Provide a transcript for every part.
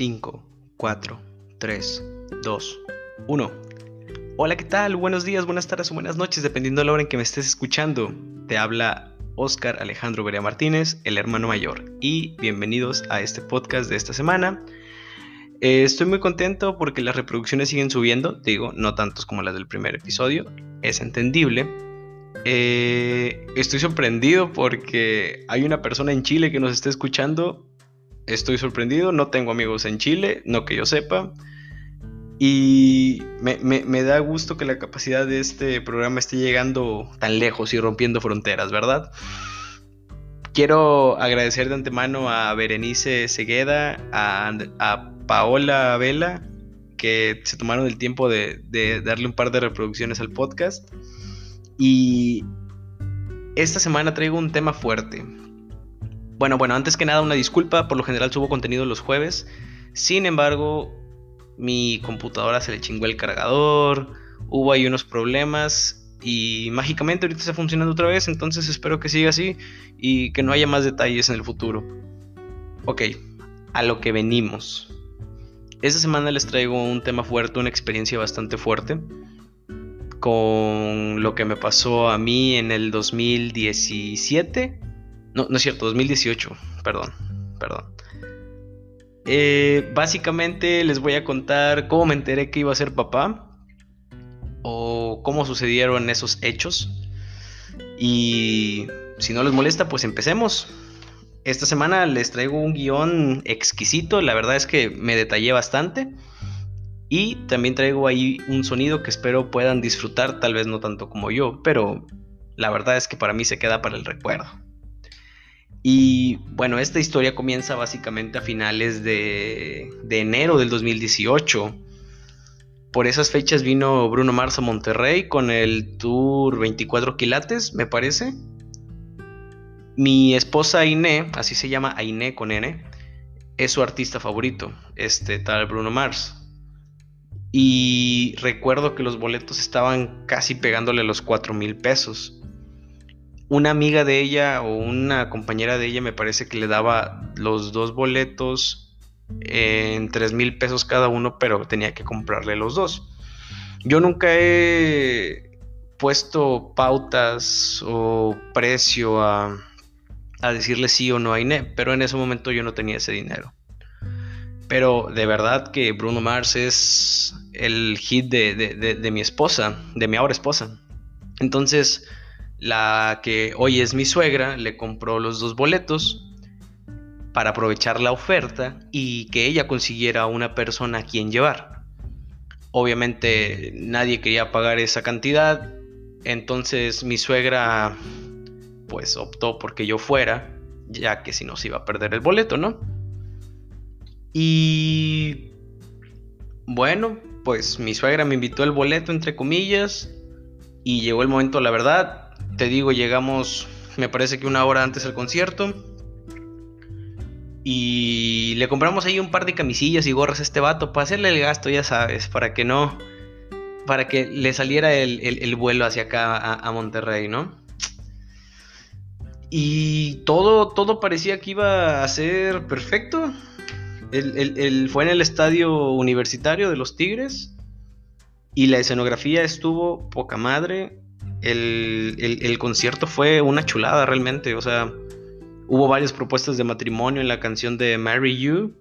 5, 4, 3, 2, 1. Hola, ¿qué tal? Buenos días, buenas tardes o buenas noches, dependiendo de la hora en que me estés escuchando. Te habla Oscar Alejandro Berea Martínez, el hermano mayor, y bienvenidos a este podcast de esta semana. Eh, estoy muy contento porque las reproducciones siguen subiendo, digo, no tantos como las del primer episodio, es entendible. Eh, estoy sorprendido porque hay una persona en Chile que nos está escuchando estoy sorprendido, no tengo amigos en Chile, no que yo sepa. Y me, da gusto que la capacidad de este programa esté llegando tan lejos y rompiendo fronteras, ¿verdad? Quiero agradecer de antemano a Berenice Segueda, a, Paola Vela, que se tomaron el tiempo de, de darle un par de reproducciones al podcast. Y esta semana traigo un tema fuerte, bueno, bueno, antes que nada una disculpa, por lo general subo contenido los jueves. Sin embargo, mi computadora se le chingó el cargador, hubo ahí unos problemas y mágicamente ahorita está funcionando otra vez, entonces espero que siga así y que no haya más detalles en el futuro. Ok, a lo que venimos. Esta semana les traigo un tema fuerte, una experiencia bastante fuerte con lo que me pasó a mí en el 2017 no, no es cierto, 2018. Perdón, perdón. Eh, básicamente les voy a contar cómo me enteré que iba a ser papá. O cómo sucedieron esos hechos. Y si no les molesta, pues empecemos. Esta semana les traigo un guion exquisito. La verdad es que me detallé bastante. Y también traigo ahí un sonido que espero puedan disfrutar, tal vez no tanto como yo, pero la verdad es que para mí se queda para el recuerdo. Y bueno, esta historia comienza básicamente a finales de, enero del 2018. Por esas fechas vino Bruno Mars a Monterrey con el tour 24 quilates, me parece. Mi esposa Ainé, así se llama Ainé con N, es su artista favorito, este tal Bruno Mars. Y recuerdo que los boletos estaban casi pegándole los 4 mil pesos una amiga de ella o una compañera de ella me parece que le daba los dos boletos en 3 mil pesos cada uno, pero tenía que comprarle los dos. Yo nunca he puesto pautas o precio a, decirle sí o no a Iné, pero en ese momento yo no tenía ese dinero. Pero de verdad que Bruno Mars es el hit de, de mi esposa, de mi ahora esposa. Entonces, la que hoy es mi suegra le compró los dos boletos para aprovechar la oferta y que ella consiguiera una persona a quien llevar. Obviamente nadie quería pagar esa cantidad, entonces mi suegra pues optó porque yo fuera, ya que si no se iba a perder el boleto, ¿no? Y bueno, pues mi suegra me invitó el boleto entre comillas y llegó el momento, la verdad, te digo, llegamos, me parece que una hora antes del concierto. Y le compramos ahí un par de camisillas y gorras a este vato para hacerle el gasto, ya sabes, para que no. Para que le saliera el, vuelo hacia acá a, Monterrey, ¿no? Y todo, todo parecía que iba a ser perfecto. El, fue en el estadio universitario de los Tigres. Y la escenografía estuvo poca madre el, concierto fue una chulada realmente. O sea, hubo varias propuestas de matrimonio en la canción de Marry You.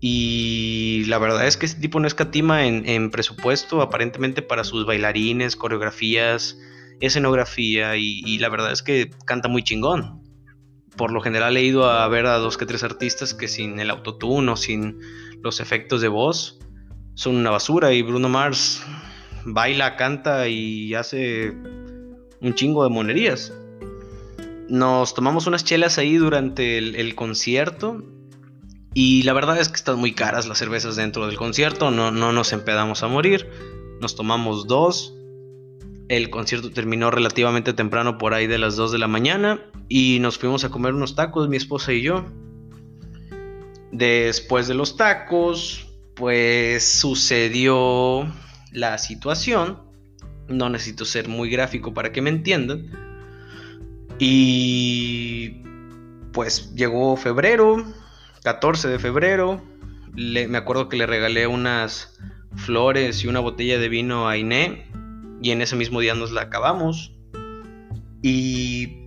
Y la verdad es que este tipo no escatima en, en presupuesto, aparentemente para sus bailarines, coreografías, escenografía. Y, la verdad es que canta muy chingón. Por lo general he ido a ver a dos que tres artistas que sin el autotune o sin los efectos de voz son una basura. Y Bruno Mars baila, canta y hace un chingo de monerías. Nos tomamos unas chelas ahí durante el, concierto. Y la verdad es que están muy caras las cervezas dentro del concierto. No, no nos empedamos a morir. Nos tomamos dos. El concierto terminó relativamente temprano, por ahí de las 2 de la mañana. Y nos fuimos a comer unos tacos, mi esposa y yo. Después de los tacos, pues sucedió la situación no necesito ser muy gráfico para que me entiendan. Y pues llegó febrero, 14 de febrero, me acuerdo que le regalé unas flores y una botella de vino a Iné y en ese mismo día nos la acabamos. Y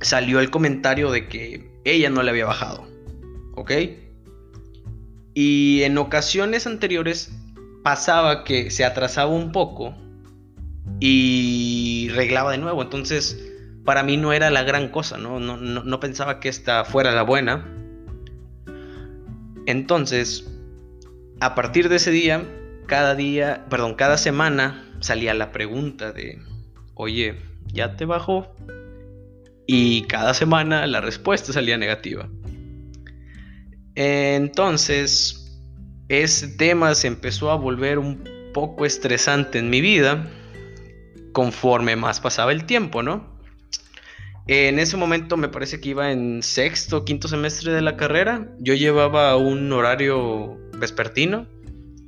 salió el comentario de que ella no le había bajado. ¿Ok? Y en ocasiones anteriores pasaba que se atrasaba un poco y reglaba de nuevo. Entonces, para mí no era la gran cosa, ¿no? No, no pensaba que esta fuera la buena. Entonces, a partir de ese día, cada día, perdón, cada semana salía la pregunta de, oye, ¿ya te bajó? Y cada semana la respuesta salía negativa. Entonces, ese tema se empezó a volver un poco estresante en mi vida conforme más pasaba el tiempo, ¿no? En ese momento me parece que iba en sexto, quinto semestre de la carrera. Yo llevaba un horario vespertino.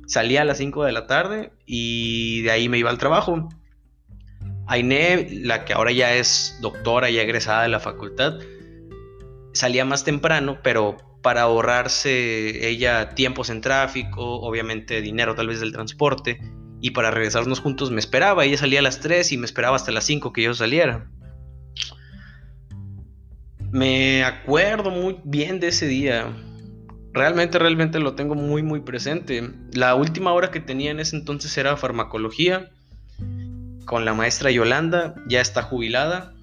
Salía a las 5 de la tarde y de ahí me iba al trabajo. Ainé, la que ahora ya es doctora y egresada de la facultad, salía más temprano, pero para ahorrarse ella tiempos en tráfico, obviamente dinero tal vez del transporte, y para regresarnos juntos me esperaba. Ella salía a las 3 y me esperaba hasta las 5 que yo saliera. Me acuerdo muy bien de ese día. Realmente, realmente lo tengo muy, muy presente. La última hora que tenía en ese entonces era farmacología con la maestra Yolanda, ya está jubilada.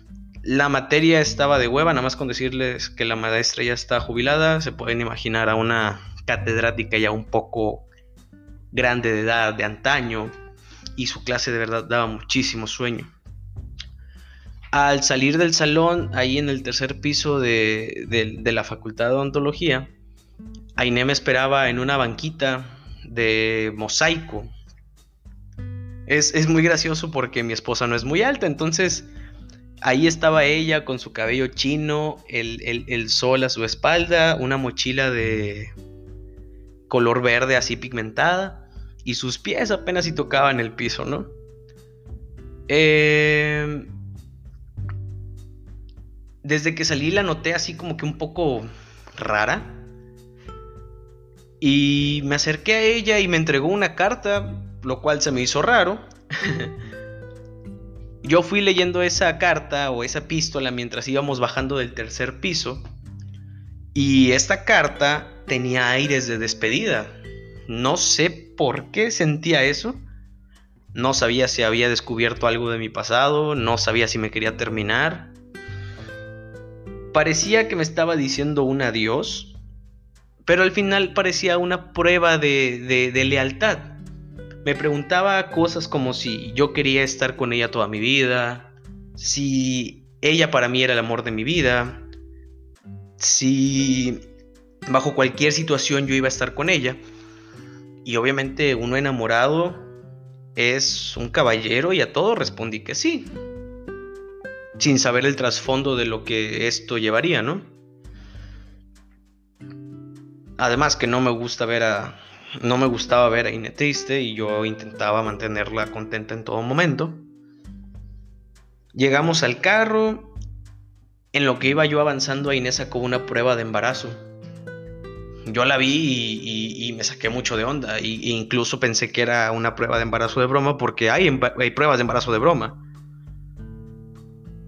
La materia estaba de hueva, nada más con decirles que la maestra ya está jubilada, se pueden imaginar a una catedrática ya un poco grande de edad, de antaño, y su clase de verdad daba muchísimo sueño. Al salir del salón, ahí en el tercer piso de, la Facultad de Odontología, Ainé me esperaba en una banquita de mosaico. Es, muy gracioso porque mi esposa no es muy alta, entonces ahí estaba ella con su cabello chino, el, el sol a su espalda, una mochila de color verde así pigmentada y sus pies apenas si tocaban el piso, ¿no? Eh, desde que salí la noté así como que un poco rara. Y me acerqué a ella y me entregó una carta, lo cual se me hizo raro. Yo fui leyendo esa carta o esa epístola mientras íbamos bajando del tercer piso. Y esta carta tenía aires de despedida. No sé por qué sentía eso. No sabía si había descubierto algo de mi pasado, no sabía si me quería terminar parecía que me estaba diciendo un adiós, pero al final parecía una prueba de, lealtad. Me preguntaba cosas como si yo quería estar con ella toda mi vida, si ella para mí era el amor de mi vida, si bajo cualquier situación yo iba a estar con ella. Y obviamente uno enamorado es un caballero y a todo respondí que sí sin saber el trasfondo de lo que esto llevaría, ¿no? Además que no me gusta ver a no me gustaba ver a Ine triste y yo intentaba mantenerla contenta en todo momento. Llegamos al carro. En lo que iba yo avanzando, Inés sacó una prueba de embarazo. Yo la vi y, me saqué mucho de onda. e incluso pensé que era una prueba de embarazo de broma porque hay, pruebas de embarazo de broma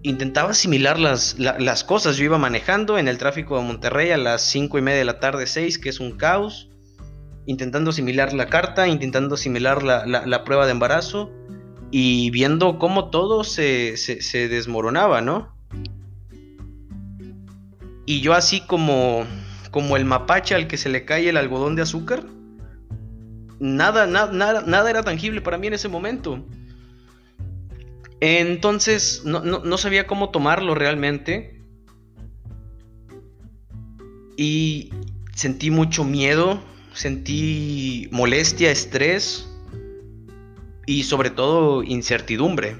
intentaba asimilar las, las, cosas. Yo iba manejando en el tráfico de Monterrey a las 5 y media de la tarde, 6, que es un caos. Intentando asimilar la carta, intentando asimilar la, prueba de embarazo y viendo cómo todo se, se, desmoronaba, ¿no? Y yo así como, como el mapache al que se le cae el algodón de azúcar. Nada, nada, nada era tangible para mí en ese momento. Entonces no, sabía cómo tomarlo realmente. Y sentí mucho miedo, sentí molestia, estrés y sobre todo incertidumbre.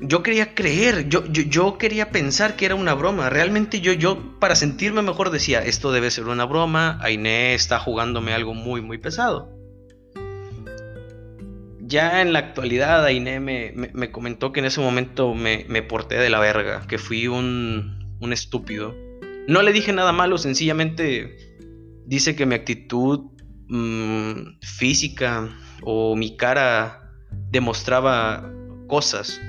Yo quería creer, yo, yo, quería pensar que era una broma. Realmente yo, yo, para sentirme mejor decía, esto debe ser una broma, Ainé está jugándome algo muy, muy pesado ya en la actualidad Ainé me, comentó que en ese momento me, porté de la verga, que fui un, un estúpido. No le dije nada malo, sencillamente dice que mi actitud mm, física o mi cara demostraba cosas.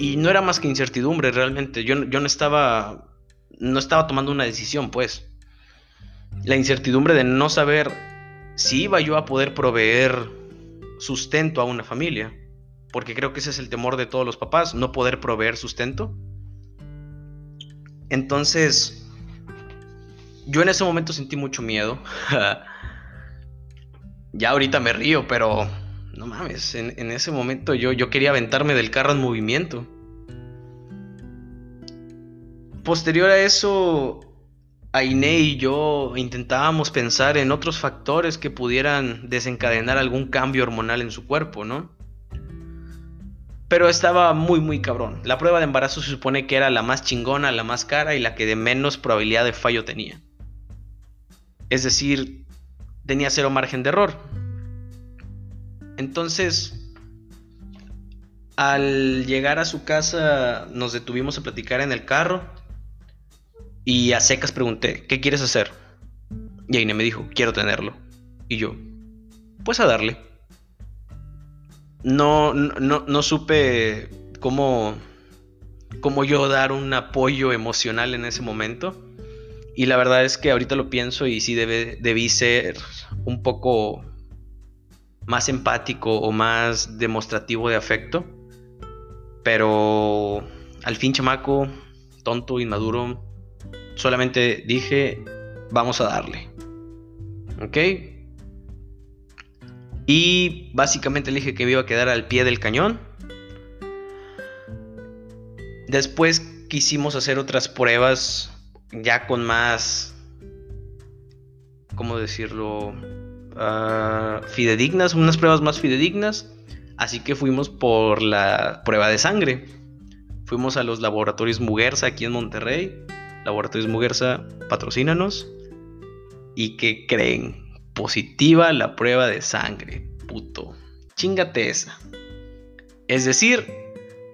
Y no era más que incertidumbre realmente. Yo, yo no estaba. No estaba tomando una decisión, pues. La incertidumbre de no saber si iba yo a poder proveer sustento a una familia. Porque creo que ese es el temor de todos los papás, no poder proveer sustento. Entonces, yo en ese momento sentí mucho miedo. ya ahorita me río, pero no mames, en, ese momento yo, yo quería aventarme del carro en movimiento. Posterior a eso, Aine y yo intentábamos pensar en otros factores que pudieran desencadenar algún cambio hormonal en su cuerpo, ¿no? Pero estaba muy, muy cabrón. La prueba de embarazo se supone que era la más chingona, la más cara y la que de menos probabilidad de fallo tenía. Es decir, tenía cero margen de error. Entonces, al llegar a su casa, nos detuvimos a platicar en el carro. Y a secas pregunté, ¿qué quieres hacer? Y Aine me dijo, quiero tenerlo. Y yo, pues a darle no, no, no supe cómo, cómo yo dar un apoyo emocional en ese momento. Y la verdad es que ahorita lo pienso y sí debe, debí ser un poco más empático o más demostrativo de afecto. Pero al fin chamaco, tonto, inmaduro, solamente dije, vamos a darle. ¿Ok? Y básicamente le dije que me iba a quedar al pie del cañón. Después quisimos hacer otras pruebas ya con más, ¿cómo decirlo? Ah, fidedignas, unas pruebas más fidedignas. Así que fuimos por la prueba de sangre. Fuimos a los laboratorios Muguerza aquí en Monterrey. Laboratorios Muguerza, patrocínanos. ¿Y qué creen? positiva la prueba de sangre, puto. Chingate esa. Es decir,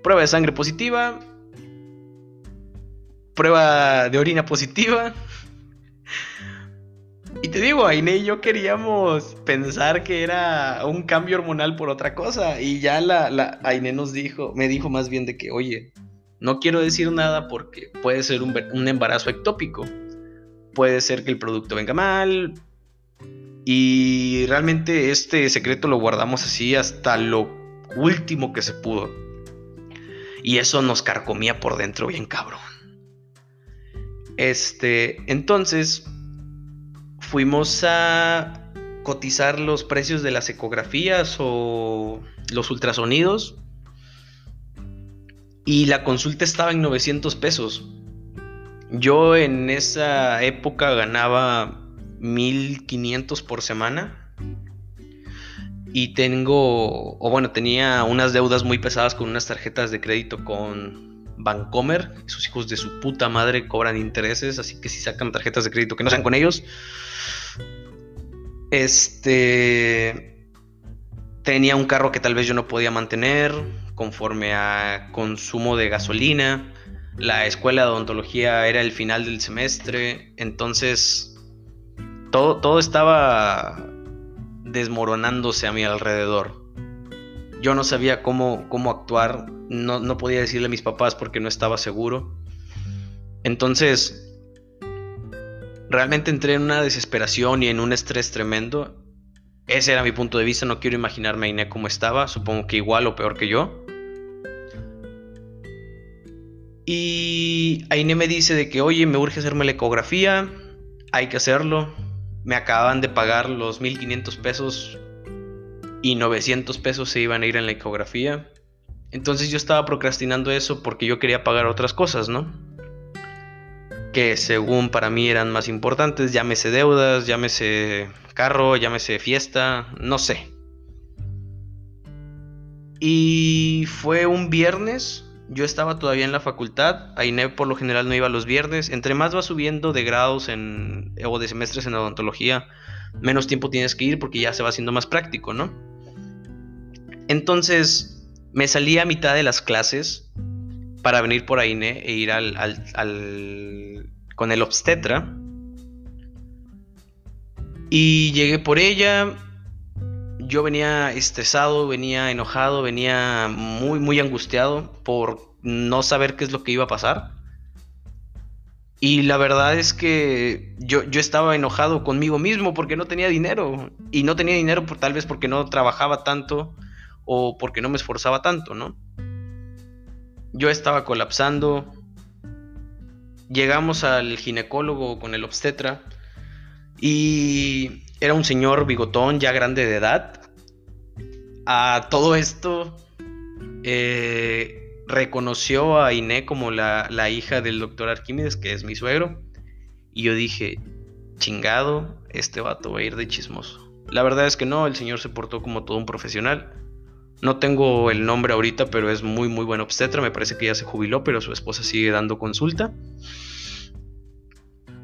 prueba de sangre positiva, prueba de orina positiva. Y te digo, Aine y yo queríamos pensar que era un cambio hormonal por otra cosa. Y ya la, la Aine nos dijo, me dijo más bien de que, oye, no quiero decir nada porque puede ser un, un embarazo ectópico. Puede ser que el producto venga mal, y realmente este secreto lo guardamos así hasta lo último que se pudo. Y eso nos carcomía por dentro bien cabrón. Este, entonces fuimos a cotizar los precios de las ecografías o los ultrasonidos. Y la consulta estaba en 900 pesos. Yo en esa época ganaba 1500 por semana. Y tengo, o bueno, tenía unas deudas muy pesadas con unas tarjetas de crédito con Bancomer. Sus hijos de su puta madre cobran intereses, así que si sacan tarjetas de crédito que no sean con ellos. Este. Tenía un carro que tal vez yo no podía mantener conforme a consumo de gasolina. La escuela de odontología era el final del semestre, entonces todo, estaba desmoronándose a mi alrededor. Yo no sabía cómo, cómo actuar, no, no podía decirle a mis papás porque no estaba seguro. Entonces, realmente entré en una desesperación y en un estrés tremendo. Ese era mi punto de vista, no quiero imaginarme a Iné cómo estaba, supongo que igual o peor que yo. Y Aine me dice de que, oye, me urge hacerme la ecografía, hay que hacerlo me acababan de pagar los 1500 pesos y 900 pesos se iban a ir en la ecografía. Entonces yo estaba procrastinando eso porque yo quería pagar otras cosas, ¿no? Que según para mí eran más importantes, llámese deudas, llámese carro, llámese fiesta, no sé. Y fue un viernes yo estaba todavía en la facultad, Aine por lo general no iba los viernes. Entre más vas subiendo de grados en, o de semestres en odontología, menos tiempo tienes que ir porque ya se va haciendo más práctico, ¿no? Entonces me salí a mitad de las clases para venir por Aine e ir al, al, con el obstetra. Y llegué por ella. Yo venía estresado, venía enojado, venía muy, muy angustiado por no saber qué es lo que iba a pasar. Y la verdad es que yo, yo, estaba enojado conmigo mismo porque no tenía dinero. Y no tenía dinero por, tal vez porque no trabajaba tanto o porque no me esforzaba tanto, ¿no? Yo estaba colapsando. Llegamos al ginecólogo con el obstetra y era un señor bigotón ya grande de edad. A todo esto eh, reconoció a Iné como la, hija del doctor Arquímedes, que es mi suegro. Y yo dije, chingado, este vato va a ir de chismoso. La verdad es que no, el señor se portó como todo un profesional. No tengo el nombre ahorita, pero es muy, muy buen obstetra. Me parece que ya se jubiló, pero su esposa sigue dando consulta.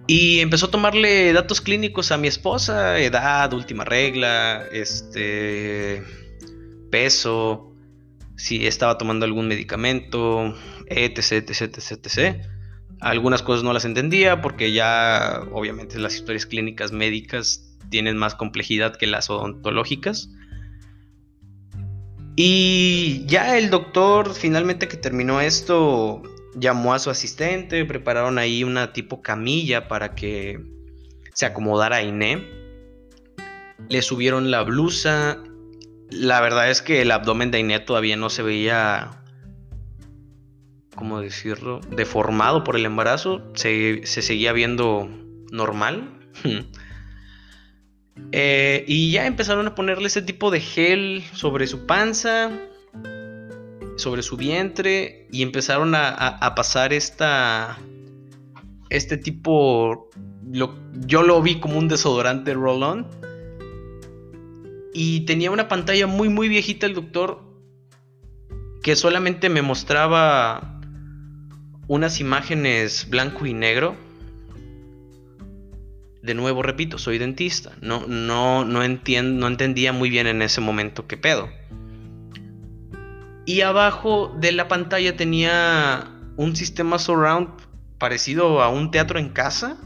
Y empezó a tomarle datos clínicos a mi esposa, edad, última regla, este, peso, si estaba tomando algún medicamento, etc, etc, etc, etc. Algunas cosas no las entendía porque ya obviamente las historias clínicas médicas tienen más complejidad que las odontológicas. Y ya el doctor finalmente que terminó esto llamó a su asistente, prepararon ahí una tipo camilla para que se acomodara a Iné. Le subieron la blusa, la verdad es que el abdomen de Inet todavía no se veía, ¿cómo decirlo?, deformado por el embarazo. Se, seguía viendo normal. Eh, y ya empezaron a ponerle ese tipo de gel sobre su panza, sobre su vientre, y empezaron a, pasar esta, este tipo, yo lo vi como un desodorante roll-on y tenía una pantalla muy, muy viejita el doctor que solamente me mostraba unas imágenes blanco y negro. De nuevo, repito, soy dentista. No, no, no, no entendía muy bien en ese momento qué pedo. Y abajo de la pantalla tenía un sistema surround parecido a un teatro en casa.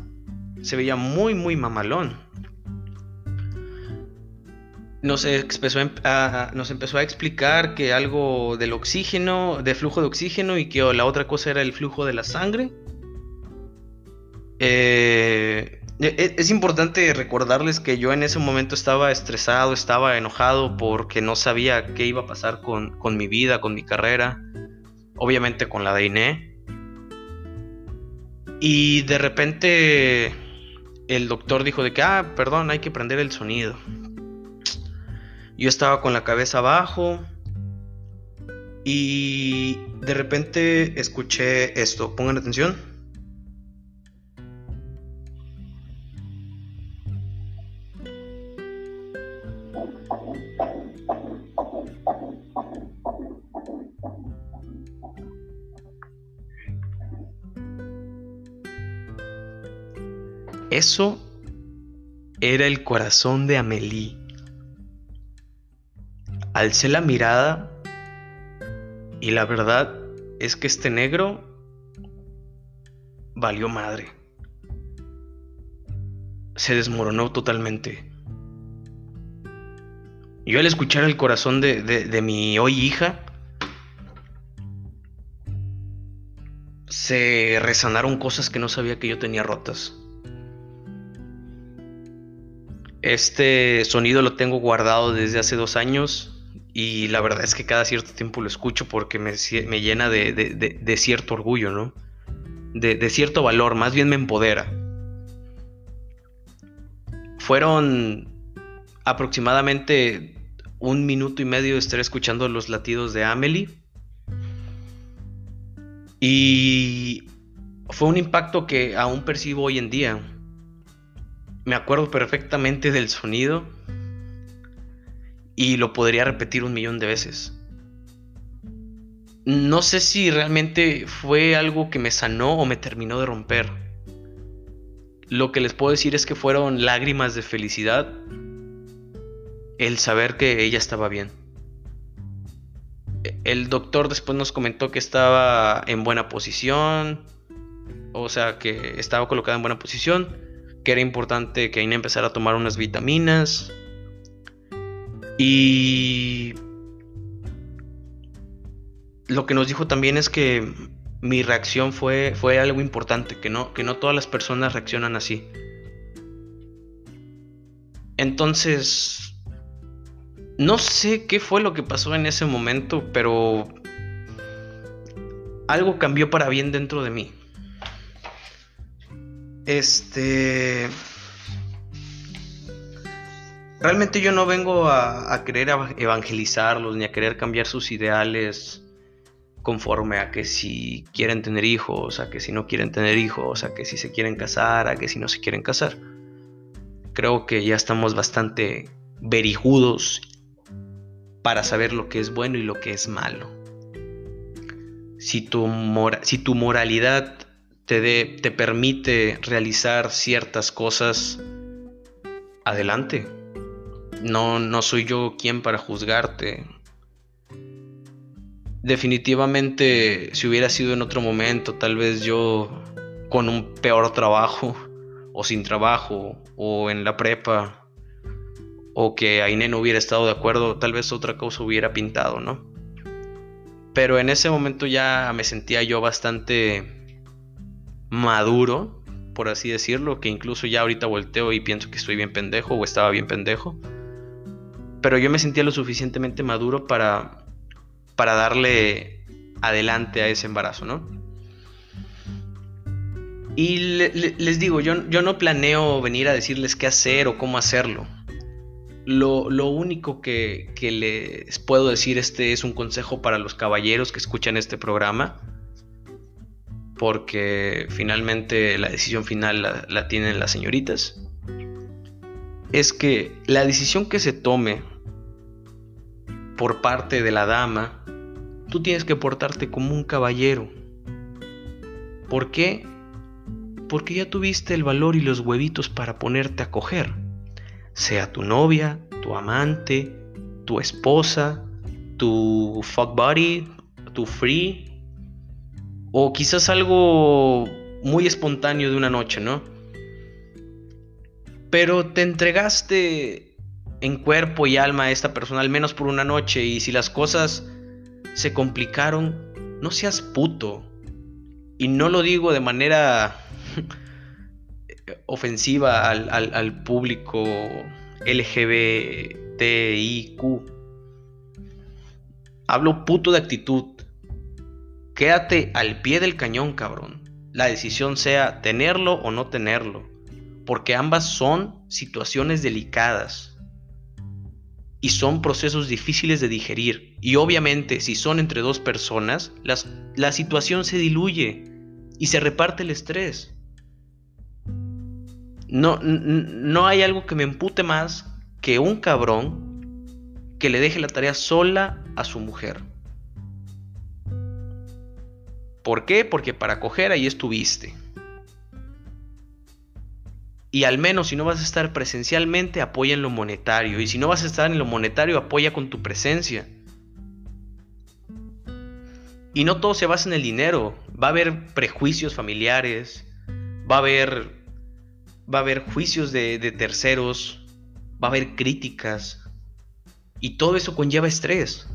Se veía muy, muy mamalón nos empezó, a, nos empezó a explicar que algo del oxígeno, de flujo de oxígeno y que la otra cosa era el flujo de la sangre. Eh, es importante recordarles que yo en ese momento estaba estresado, estaba enojado porque no sabía qué iba a pasar con, con mi vida, con mi carrera, obviamente con la de Iné. Y de repente el doctor dijo de que, ah, perdón, hay que prender el sonido. Yo estaba con la cabeza abajo y de repente escuché esto. Pongan atención. Eso era el corazón de Amelie. Alcé la mirada y la verdad es que este negro valió madre. Se desmoronó totalmente. Yo al escuchar el corazón de, de mi hoy hija, se resanaron cosas que no sabía que yo tenía rotas. Este sonido lo tengo guardado desde hace dos años y la verdad es que cada cierto tiempo lo escucho porque me, llena de, cierto orgullo, ¿no? De, cierto valor, más bien me empodera. Fueron aproximadamente un minuto y medio de estar escuchando los latidos de Amelie. Y fue un impacto que aún percibo hoy en día. Me acuerdo perfectamente del sonido y lo podría repetir un millón de veces. No sé si realmente fue algo que me sanó o me terminó de romper. Lo que les puedo decir es que fueron lágrimas de felicidad el saber que ella estaba bien. El doctor después nos comentó que estaba en buena posición. o sea, que estaba colocada en buena posición, que era importante que Aine empezara a tomar unas vitaminas. Y lo que nos dijo también es que mi reacción fue, fue algo importante, que no, que no todas las personas reaccionan así. Entonces, no sé qué fue lo que pasó en ese momento, pero algo cambió para bien dentro de mí. Este... Realmente yo no vengo a, querer evangelizarlos ni a querer cambiar sus ideales conforme a que si quieren tener hijos, a que si no quieren tener hijos, a que si se quieren casar, a que si no se quieren casar. Creo que ya estamos bastante verijudos para saber lo que es bueno y lo que es malo. Si tu, si tu moralidad te, te permite realizar ciertas cosas, adelante. No, no soy yo quien para juzgarte definitivamente si hubiera sido en otro momento, tal vez yo con un peor trabajo o sin trabajo o en la prepa o que Aine no hubiera estado de acuerdo, tal vez otra cosa hubiera pintado, ¿no? Pero en ese momento ya me sentía yo bastante maduro, por así decirlo, que incluso ya ahorita volteo y pienso que estoy bien pendejo o estaba bien pendejo. Pero yo me sentía lo suficientemente maduro para para darle adelante a ese embarazo, ¿no? Y les digo, yo, yo, no planeo venir a decirles qué hacer o cómo hacerlo. Lo, lo único que, que, les puedo decir este es un consejo para los caballeros que escuchan este programa. Porque finalmente la decisión final la, la tienen las señoritas. Es que la decisión que se tome por parte de la dama tú tienes que portarte como un caballero. ¿Por qué? Porque ya tuviste el valor y los huevitos para ponerte a coger. Sea tu novia, tu amante, tu esposa, tu fuck buddy, tu free. O quizás algo muy espontáneo de una noche, ¿no? Pero te entregaste en cuerpo y alma a esta persona al menos por una noche y si las cosas se complicaron, no seas puto. Y no lo digo de manera ofensiva al, al público LGBTIQ. Hablo puto de actitud. Quédate al pie del cañón, cabrón. La decisión sea tenerlo o no tenerlo. Porque ambas son situaciones delicadas y son procesos difíciles de digerir. Y obviamente si son entre dos personas, la situación se diluye y se reparte el estrés. No, no hay algo que me empute más que un cabrón que le deje la tarea sola a su mujer. ¿Por qué? Porque para coger ahí estuviste. Y al menos si no vas a estar presencialmente, apoya en lo monetario. Y si no vas a estar en lo monetario, apoya con tu presencia. Y no todo se basa en el dinero. Va a haber prejuicios familiares. Va a haber. Va a haber juicios de, de terceros. Va a haber críticas. Y todo eso conlleva estrés.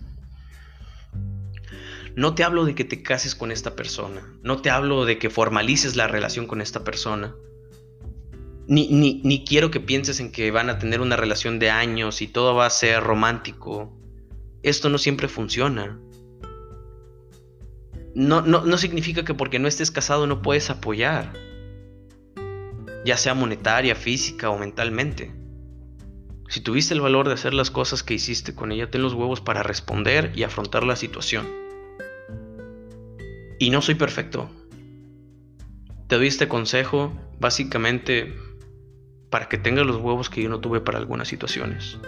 No te hablo de que te cases con esta persona. No te hablo de que formalices la relación con esta persona. Ni, quiero que pienses en que van a tener una relación de años y todo va a ser romántico. Esto no siempre funciona. No, no, no significa que porque no estés casado no puedes apoyar. Ya sea monetaria, física o mentalmente. Si tuviste el valor de hacer las cosas que hiciste con ella, ten los huevos para responder y afrontar la situación. Y no soy perfecto. Te doy este consejo básicamente para que tenga los huevos que yo no tuve para algunas situaciones.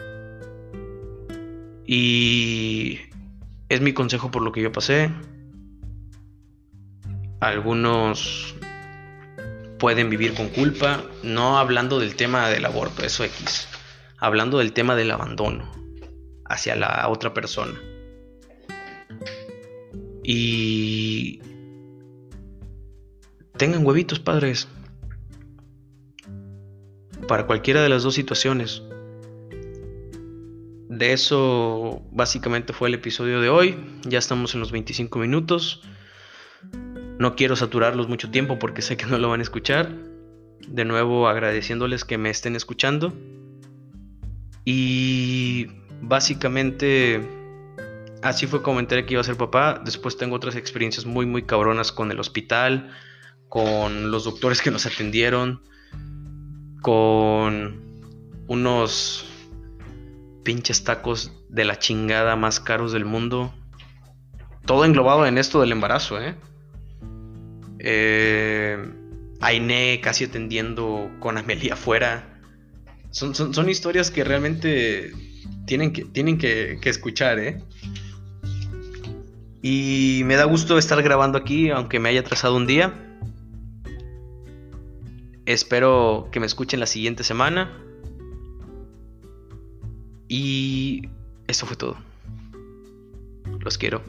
Y es mi consejo por lo que yo pasé. Algunos pueden vivir con culpa, no hablando del tema del aborto, eso X, hablando del tema del abandono hacia la otra persona. Y tengan huevitos, padres. Para cualquiera de las dos situaciones. De eso básicamente fue el episodio de hoy. Ya estamos en los 25 minutos. No quiero saturarlos mucho tiempo porque sé que no lo van a escuchar. De nuevo agradeciéndoles que me estén escuchando. Y básicamente así fue como enteré que iba a ser papá. Después tengo otras experiencias muy, muy cabronas con el hospital, con los doctores que nos atendieron, con unos pinches tacos de la chingada más caros del mundo. Todo englobado en esto del embarazo, ¿eh? eh Ainé casi atendiendo con Amelia afuera. Son, son, historias que realmente tienen que, tienen que, que escuchar, ¿eh? Y me da gusto estar grabando aquí, aunque me haya atrasado un día. Espero que me escuchen la siguiente semana. Y eso fue todo. Los quiero.